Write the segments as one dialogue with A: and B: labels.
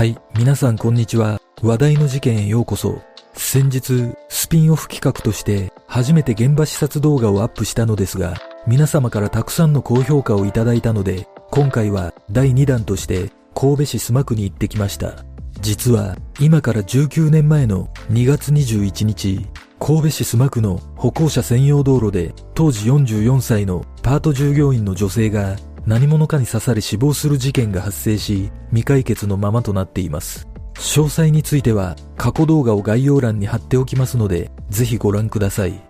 A: はい、皆さんこんにちは。話題の事件へようこそ。先日、スピンオフ企画として初めて現場視察動画をアップしたのですが、皆様からたくさんの高評価をいただいたので、今回は第2弾として神戸市須磨区に行ってきました。実は今から19年前の2月21日、神戸市須磨区の歩行者専用道路で当時44歳のパート従業員の女性が何者かに刺され死亡する事件が発生し、未解決のままとなっています。詳細については過去動画を概要欄に貼っておきますので、ぜひご覧ください。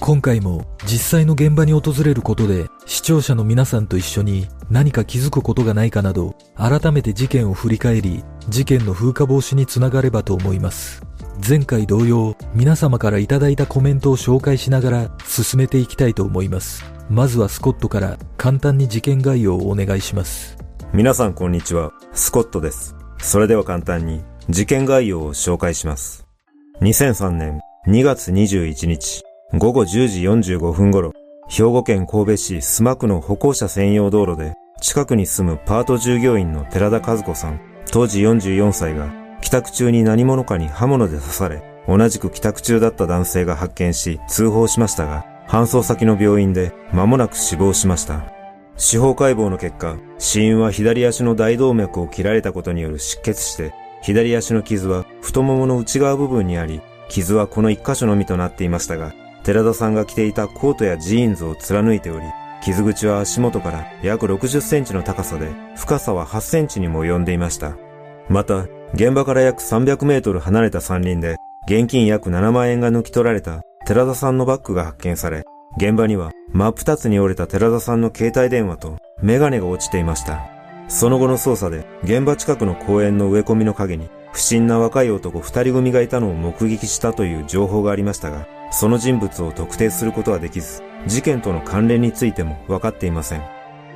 A: 今回も実際の現場に訪れることで視聴者の皆さんと一緒に何か気づくことがないかなど改めて事件を振り返り事件の風化防止につながればと思います。前回同様皆様からいただいたコメントを紹介しながら進めていきたいと思います。まずはスコットから簡単に事件概要をお願いします。
B: 皆さんこんにちは、スコットです。それでは簡単に事件概要を紹介します。2003年2月21日午後10時45分頃、兵庫県神戸市須磨区の歩行者専用道路で近くに住むパート従業員の寺田和子さん、当時44歳が帰宅中に何者かに刃物で刺され、同じく帰宅中だった男性が発見し通報しましたが、搬送先の病院で間もなく死亡しました。司法解剖の結果、死因は左足の大動脈を切られたことによる失血死で、左足の傷は太ももの内側部分にあり、傷はこの一箇所のみとなっていましたが、寺田さんが着ていたコートやジーンズを貫いており、傷口は足元から約60センチの高さで、深さは8センチにも及んでいました。また、現場から約300メートル離れた山林で、現金約7万円が抜き取られた寺田さんのバッグが発見され、現場には真っ二つに折れた寺田さんの携帯電話とメガネが落ちていました。その後の捜査で現場近くの公園の植え込みの陰に不審な若い男二人組がいたのを目撃したという情報がありましたが、その人物を特定することはできず、事件との関連についても分かっていません。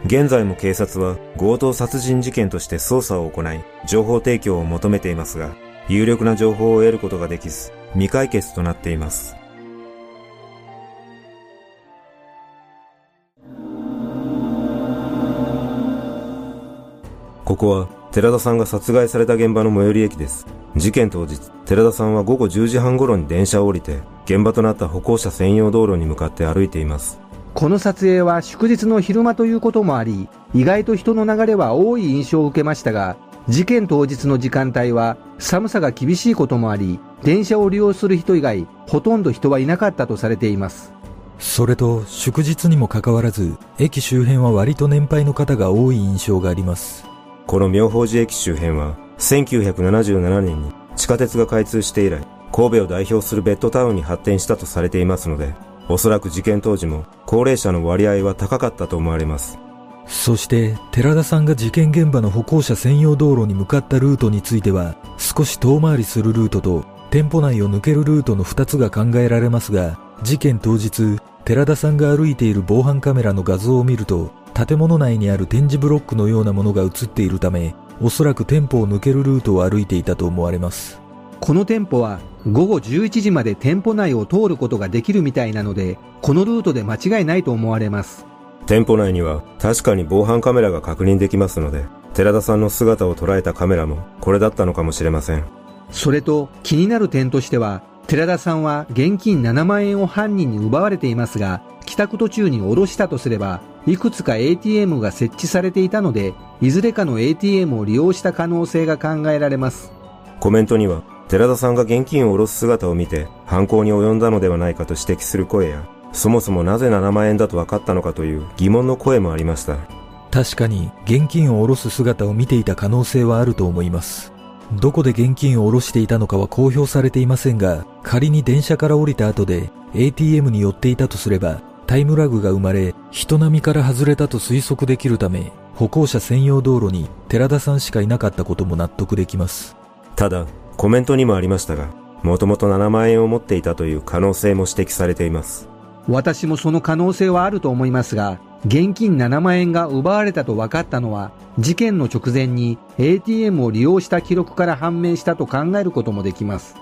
B: 現在も警察は強盗殺人事件として捜査を行い、情報提供を求めていますが、有力な情報を得ることができず、未解決となっています。ここは寺田さんが殺害された現場の最寄り駅です。事件当日、寺田さんは午後10時半頃に電車を降りて、現場となった歩行者専用道路に向かって歩いています。
C: この撮影は祝日の昼間ということもあり、意外と人の流れは多い印象を受けましたが、事件当日の時間帯は寒さが厳しいこともあり、電車を利用する人以外、ほとんど人はいなかったとされています。
A: それと、祝日にもかかわらず、駅周辺は割と年配の方が多い印象があります。
B: この妙法寺駅周辺は、1977年に地下鉄が開通して以来、神戸を代表するベッドタウンに発展したとされていますので、おそらく事件当時も高齢者の割合は高かったと思われます。
A: そして、寺田さんが事件現場の歩行者専用道路に向かったルートについては、少し遠回りするルートと、店舗内を抜けるルートの2つが考えられますが、事件当日、寺田さんが歩いている防犯カメラの画像を見ると、建物内にある展示ブロックのようなものが映っているため、おそらく店舗を抜けるルートを歩いていたと思われます。
C: この店舗は午後11時まで店舗内を通ることができるみたいなので、このルートで間違いないと思われます。
B: 店舗内には確かに防犯カメラが確認できますので、寺田さんの姿を捉えたカメラもこれだったのかもしれません。
C: それと気になる点としては、寺田さんは現金7万円を犯人に奪われていますが、帰宅途中に下ろしたとすれば、いくつか ATM が設置されていたので、いずれかの ATM を利用した可能性が考えられます。
B: コメントには、寺田さんが現金を下ろす姿を見て、犯行に及んだのではないかと指摘する声や、そもそもなぜ7万円だと分かったのかという疑問の声もありました。
A: 確かに現金を下ろす姿を見ていた可能性はあると思います。どこで現金を下ろしていたのかは公表されていませんが、仮に電車から降りた後で ATM に寄っていたとすれば、タイムラグが生まれ、人並みから外れたと推測できるため、歩行者専用道路に寺田さんしかいなかったことも納得できます。
B: ただ、コメントにもありましたが、もともと7万円を持っていたという可能性も指摘されています。
C: 私もその可能性はあると思いますが、現金7万円が奪われたと分かったのは、事件の直前に ATM を利用した記録から判明したと考えることもできます。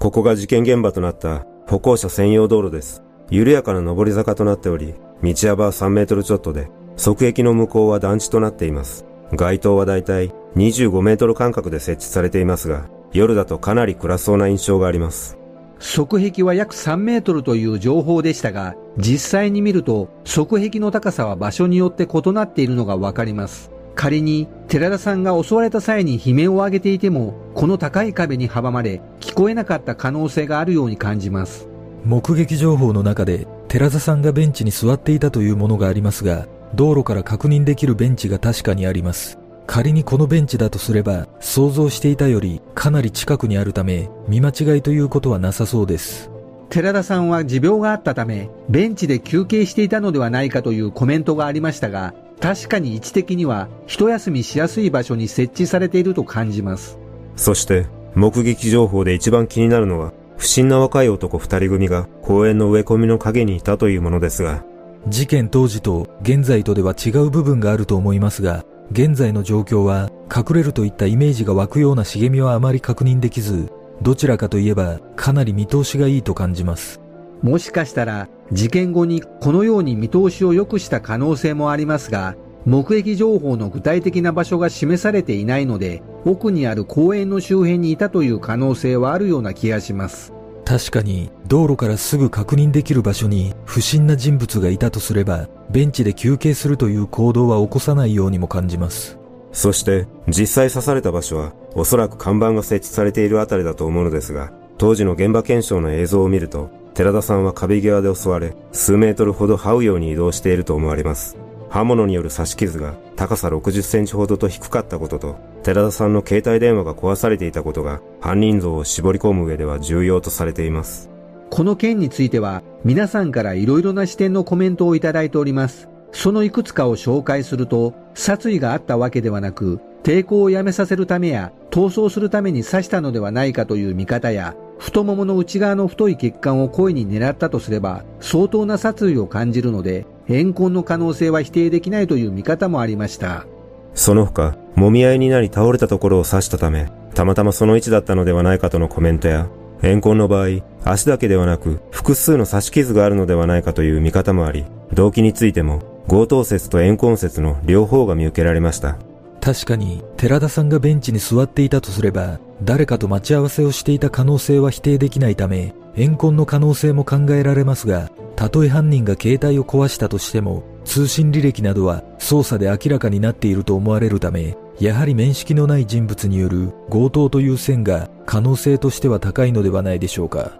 B: ここが事件現場となった歩行者専用道路です。緩やかな上り坂となっており、道幅は3メートルちょっとで、側壁の向こうは団地となっています。街灯はだいたい25メートル間隔で設置されていますが、夜だとかなり暗そうな印象があります。
C: 側壁は約3メートルという情報でしたが、実際に見ると、側壁の高さは場所によって異なっているのがわかります。仮に、寺田さんが襲われた際に悲鳴を上げていても、この高い壁に阻まれ、聞こえなかった可能性があるように感じます。
A: 目撃情報の中で、寺田さんがベンチに座っていたというものがありますが、道路から確認できるベンチが確かにあります。仮にこのベンチだとすれば、想像していたよりかなり近くにあるため、見間違いということはなさそうです。
C: 寺田さんは持病があったため、ベンチで休憩していたのではないかというコメントがありましたが、確かに位置的には一休みしやすい場所に設置されていると感じます。
B: そして、目撃情報で一番気になるのは、不審な若い男二人組が公園の植え込みの陰にいたというものですが、
A: 事件当時と現在とでは違う部分があると思いますが、現在の状況は隠れるといったイメージが湧くような茂みはあまり確認できず、どちらかといえばかなり見通しがいいと感じます。
C: もしかしたら事件後にこのように見通しを良くした可能性もありますが、目撃情報の具体的な場所が示されていないので、奥にある公園の周辺にいたという可能性はあるような気がします。
A: 確かに道路からすぐ確認できる場所に不審な人物がいたとすれば、ベンチで休憩するという行動は起こさないようにも感じます。
B: そして実際刺された場所はおそらく看板が設置されているあたりだと思うのですが、当時の現場検証の映像を見ると、寺田さんは壁際で襲われ、数メートルほど這うように移動していると思われます。刃物による刺し傷が高さ60センチほどと低かったことと、寺田さんの携帯電話が壊されていたことが犯人像を絞り込む上では重要とされています。
C: この件については皆さんから色々な視点のコメントをいただいております。そのいくつかを紹介すると、殺意があったわけではなく、抵抗をやめさせるためや逃走するために刺したのではないかという見方や、太ももの内側の太い血管を故意に狙ったとすれば、相当な殺意を感じるので、怨恨の可能性は否定できないという見方もありました。
B: その他、揉み合いになり倒れたところを刺したため、たまたまその位置だったのではないかとのコメントや、怨恨の場合、足だけではなく、複数の刺し傷があるのではないかという見方もあり、動機についても、強盗説と怨恨説の両方が見受けられました。
A: 確かに、寺田さんがベンチに座っていたとすれば、誰かと待ち合わせをしていた可能性は否定できないため、怨恨の可能性も考えられますが、たとえ犯人が携帯を壊したとしても、通信履歴などは捜査で明らかになっていると思われるため、やはり面識のない人物による強盗という線が可能性としては高いのではないでしょうか。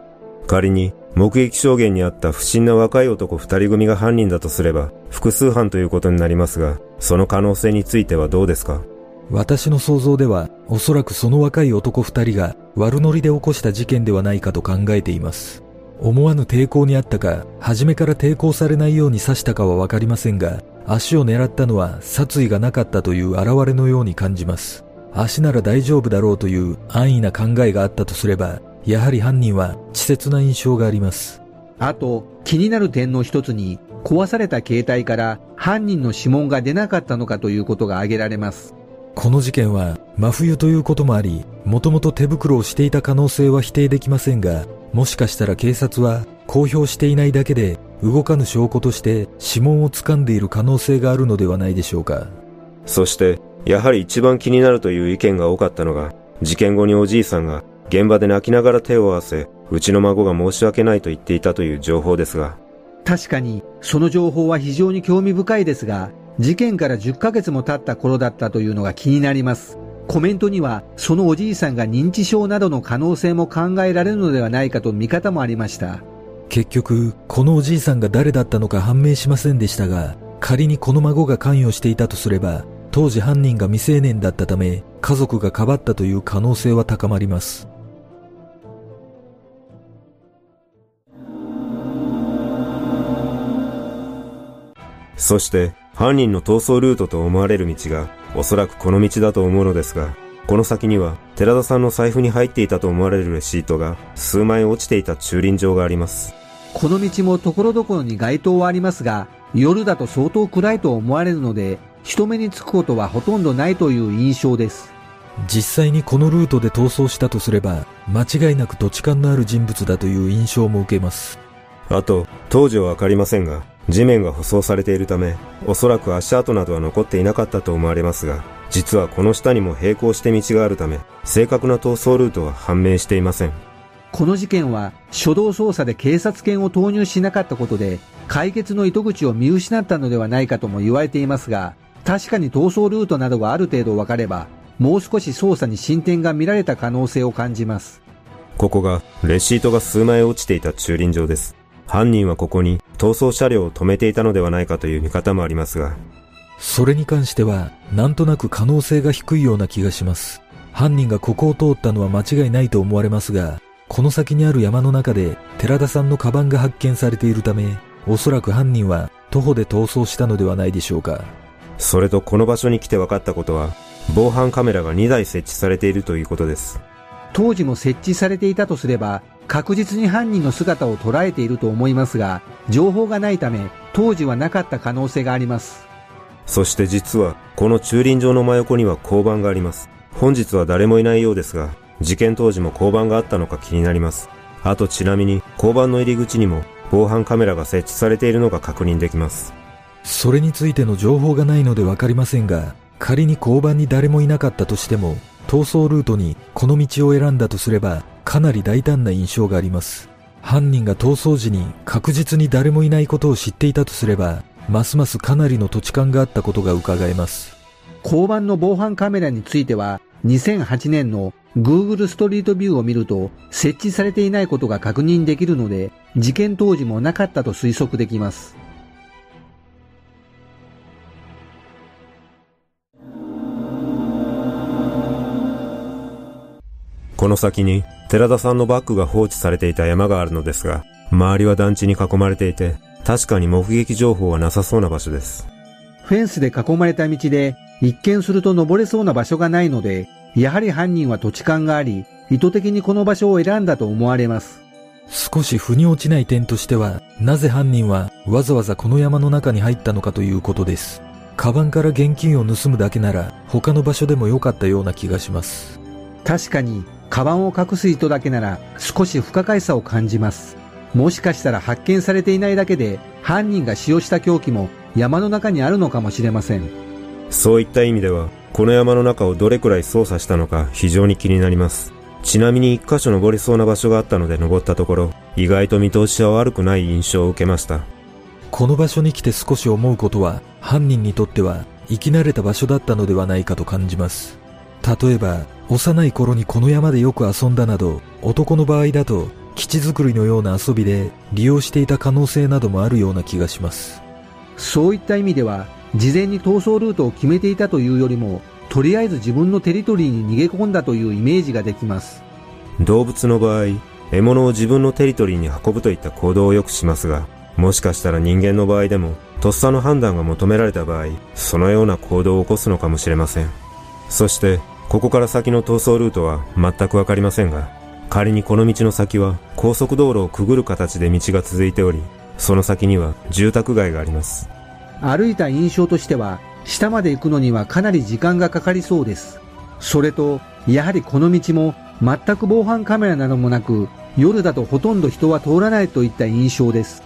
B: 仮に目撃証言にあった不審な若い男二人組が犯人だとすれば複数犯ということになりますが、その可能性についてはどうですか？
A: 私の想像ではおそらくその若い男二人が悪ノリで起こした事件ではないかと考えています。思わぬ抵抗にあったか、初めから抵抗されないように刺したかはわかりませんが、足を狙ったのは殺意がなかったという現れのように感じます。足なら大丈夫だろうという安易な考えがあったとすれば、やはり犯人は稚拙な印象があります。
C: あと、気になる点の一つに、壊された携帯から犯人の指紋が出なかったのかということが挙げられます。
A: この事件は真冬ということもあり、もともと手袋をしていた可能性は否定できませんが、もしかしたら警察は公表していないだけで動かぬ証拠として指紋を掴んでいる可能性があるのではないでしょうか。
B: そして、やはり一番気になるという意見が多かったのが、事件後におじいさんが現場で泣きながら手を合わせ、うちの孫が申し訳ないと言っていたという情報ですが。
C: 確かに、その情報は非常に興味深いですが、事件から10ヶ月も経った頃だったというのが気になります。コメントにはそのおじいさんが認知症などの可能性も考えられるのではないかと見方もありました。
A: 結局、このおじいさんが誰だったのか判明しませんでしたが、仮にこの孫が関与していたとすれば、当時犯人が未成年だったため、家族がかばったという可能性は高まります。
B: そして、犯人の逃走ルートと思われる道が、おそらくこの道だと思うのですが、この先には、寺田さんの財布に入っていたと思われるレシートが、数枚落ちていた駐輪場があります。
C: この道も所々に街灯はありますが、夜だと相当暗いと思われるので、人目につくことはほとんどないという印象です。
A: 実際にこのルートで逃走したとすれば、間違いなく土地勘のある人物だという印象も受けます。
B: あと、当時はわかりませんが、地面が舗装されているため、おそらく足跡などは残っていなかったと思われますが、実はこの下にも並行して道があるため、正確な逃走ルートは判明していません。
C: この事件は初動捜査で警察犬を投入しなかったことで解決の糸口を見失ったのではないかとも言われていますが確かに逃走ルートなどがある程度分かればもう少し捜査に進展が見られた可能性を感じます
B: ここがレシートが数枚落ちていた駐輪場です犯人はここに逃走車両を止めていたのではないかという見方もありますが。
A: それに関しては、なんとなく可能性が低いような気がします。犯人がここを通ったのは間違いないと思われますが、この先にある山の中で寺田さんのカバンが発見されているため、おそらく犯人は徒歩で逃走したのではないでしょうか。
B: それとこの場所に来て分かったことは、防犯カメラが2台設置されているということです。
C: 当時も設置されていたとすれば、確実に犯人の姿を捉えていると思いますが、情報がないため、当時はなかった可能性があります。
B: そして実は、この駐輪場の真横には交番があります。本日は誰もいないようですが、事件当時も交番があったのか気になります。あとちなみに、交番の入り口にも防犯カメラが設置されているのが確認できます。
A: それについての情報がないのでわかりませんが、仮に交番に誰もいなかったとしても、逃走ルートにこの道を選んだとすれば、かなり大胆な印象があります。犯人が逃走時に確実に誰もいないことを知っていたとすれば、ますますかなりの土地勘があったことが伺えます。
C: 交番の防犯カメラについては、2008年の Google ストリートビューを見ると、設置されていないことが確認できるので、事件当時もなかったと推測できます。
B: この先に寺田さんのバッグが放置されていた山があるのですが、周りは団地に囲まれていて、確かに目撃情報はなさそうな場所です。
C: フェンスで囲まれた道で、一見すると登れそうな場所がないので、やはり犯人は土地勘があり、意図的にこの場所を選んだと思われます。
A: 少し腑に落ちない点としては、なぜ犯人はわざわざこの山の中に入ったのかということです。カバンから現金を盗むだけなら、他の場所でも良かったような気がします。
C: 確かに、カバンを隠す人だけなら少し不可解さを感じます。もしかしたら発見されていないだけで犯人が使用した凶器も山の中にあるのかもしれません。
B: そういった意味では、この山の中をどれくらい操作したのか非常に気になります。ちなみに一箇所登りそうな場所があったので登ったところ、意外と見通しは悪くない印象を受けました。
A: この場所に来て少し思うことは、犯人にとっては生き慣れた場所だったのではないかと感じます。例えば、幼い頃にこの山でよく遊んだなど、男の場合だと、基地作りのような遊びで利用していた可能性などもあるような気がします。
C: そういった意味では、事前に逃走ルートを決めていたというよりも、とりあえず自分のテリトリーに逃げ込んだというイメージができます。
B: 動物の場合、獲物を自分のテリトリーに運ぶといった行動をよくしますが、もしかしたら人間の場合でも、とっさの判断が求められた場合、そのような行動を起こすのかもしれません。そして、ここから先の逃走ルートは全くわかりませんが、仮にこの道の先は高速道路をくぐる形で道が続いており、その先には住宅街があります。
C: 歩いた印象としては、下まで行くのにはかなり時間がかかりそうです。それと、やはりこの道も全く防犯カメラなどもなく、夜だとほとんど人は通らないといった印象です。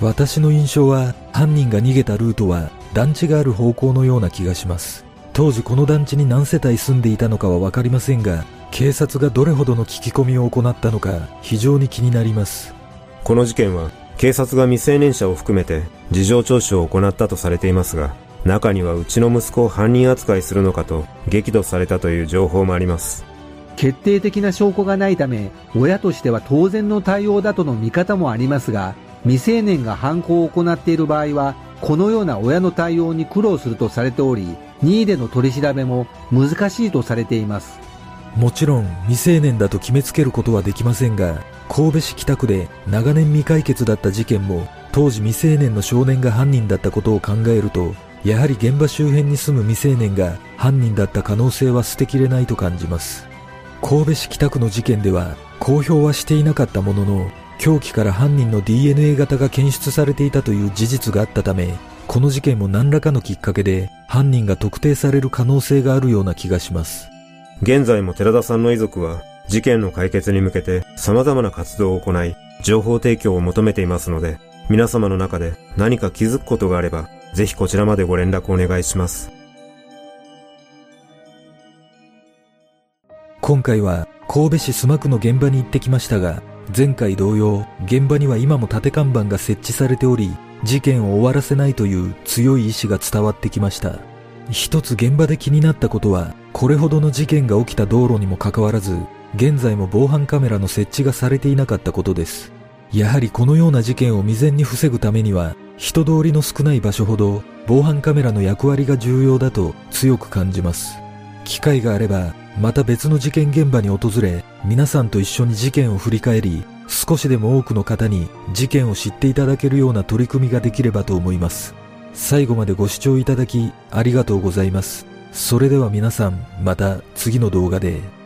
A: 私の印象は、犯人が逃げたルートは団地がある方向のような気がします。当時この団地に何世帯住んでいたのかはわかりませんが、警察がどれほどの聞き込みを行ったのか非常に気になります。
B: この事件は警察が未成年者を含めて事情聴取を行ったとされていますが、中にはうちの息子を犯人扱いするのかと激怒されたという情報もあります。
C: 決定的な証拠がないため、親としては当然の対応だとの見方もありますが、未成年が犯行を行っている場合は、このような親の対応に苦労するとされており、任意での取り調べも難しいとされています。
A: もちろん未成年だと決めつけることはできませんが、神戸市北区で長年未解決だった事件も当時未成年の少年が犯人だったことを考えると、やはり現場周辺に住む未成年が犯人だった可能性は捨てきれないと感じます。神戸市北区の事件では公表はしていなかったものの、凶器から犯人の DNA 型が検出されていたという事実があったため、この事件も何らかのきっかけで犯人が特定される可能性があるような気がします。
B: 現在も寺田さんの遺族は事件の解決に向けて様々な活動を行い、情報提供を求めていますので、皆様の中で何か気づくことがあれば、ぜひこちらまでご連絡お願いします。
A: 今回は神戸市須磨区の現場に行ってきましたが、前回同様、現場には今も縦看板が設置されており、事件を終わらせないという強い意志が伝わってきました。一つ現場で気になったことは、これほどの事件が起きた道路にもかかわらず、現在も防犯カメラの設置がされていなかったことです。やはりこのような事件を未然に防ぐためには、人通りの少ない場所ほど防犯カメラの役割が重要だと強く感じます。機会があれば、また別の事件現場に訪れ、皆さんと一緒に事件を振り返り、少しでも多くの方に事件を知っていただけるような取り組みができればと思います。最後までご視聴いただきありがとうございます。それでは皆さん、また次の動画で。